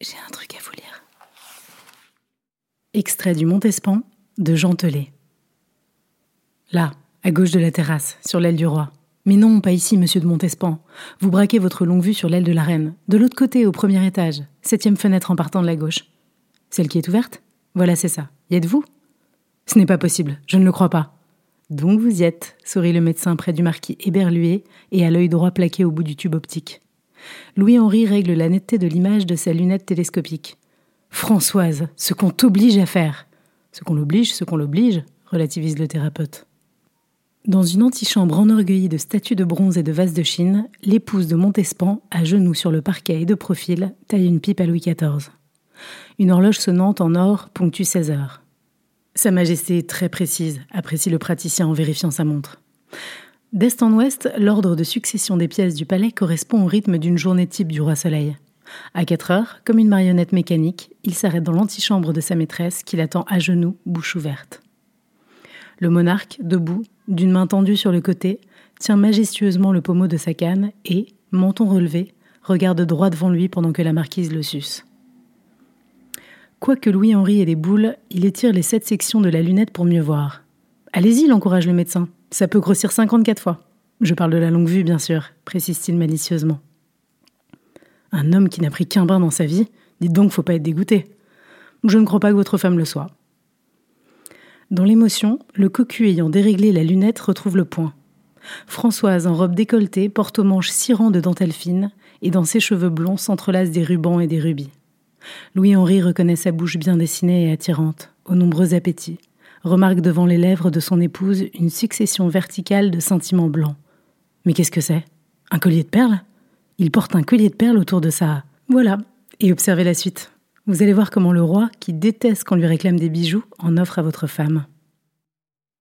J'ai un truc à vous lire. Extrait du Montespan de Jean Telet. Là, à gauche de la terrasse, sur l'aile du roi. Mais non, pas ici, monsieur de Montespan. Vous braquez votre longue vue sur l'aile de la reine. De l'autre côté, au premier étage. Septième fenêtre en partant de la gauche. Celle qui est ouverte Voilà, c'est ça. Y êtes-vous? Ce n'est pas possible, je ne le crois pas. Donc vous y êtes, sourit le médecin près du marquis éberlué et à l'œil droit plaqué au bout du tube optique. Louis-Henri règle la netteté de l'image de sa lunette télescopique. Françoise, ce qu'on t'oblige à faire. Ce qu'on l'oblige, ce qu'on l'oblige, relativise le thérapeute. Dans une antichambre enorgueillie de statues de bronze et de vases de Chine, l'épouse de Montespan, à genoux sur le parquet et de profil, taille une pipe à Louis XIV. Une horloge sonnante en or ponctue 16 heures. Sa Majesté est très précise, apprécie le praticien en vérifiant sa montre. D'est en ouest, l'ordre de succession des pièces du palais correspond au rythme d'une journée type du roi Soleil. À 4 heures, comme une marionnette mécanique, il s'arrête dans l'antichambre de sa maîtresse qui l'attend à genoux, bouche ouverte. Le monarque, debout, d'une main tendue sur le côté, tient majestueusement le pommeau de sa canne et, menton relevé, regarde droit devant lui pendant que la marquise le suce. Quoique Louis-Henri ait des boules, il étire les sept sections de la lunette pour mieux voir. Allez-y, l'encourage le médecin. Ça peut grossir 54 fois. Je parle de la longue vue, bien sûr, précise-t-il malicieusement. Un homme qui n'a pris qu'un bain dans sa vie, dites donc, faut pas être dégoûté. Je ne crois pas que votre femme le soit. Dans l'émotion, le cocu ayant déréglé la lunette retrouve le point. Françoise, en robe décolletée, porte aux manches six rangs de dentelle fine, et dans ses cheveux blonds s'entrelacent des rubans et des rubis. Louis-Henri reconnaît sa bouche bien dessinée et attirante, aux nombreux appétits, remarque devant les lèvres de son épouse une succession verticale de sentiments blancs. Mais qu'est-ce que c'est? Un collier de perles? Il porte un collier de perles autour de sa... Voilà, et observez la suite. Vous allez voir comment le roi, qui déteste qu'on lui réclame des bijoux, en offre à votre femme.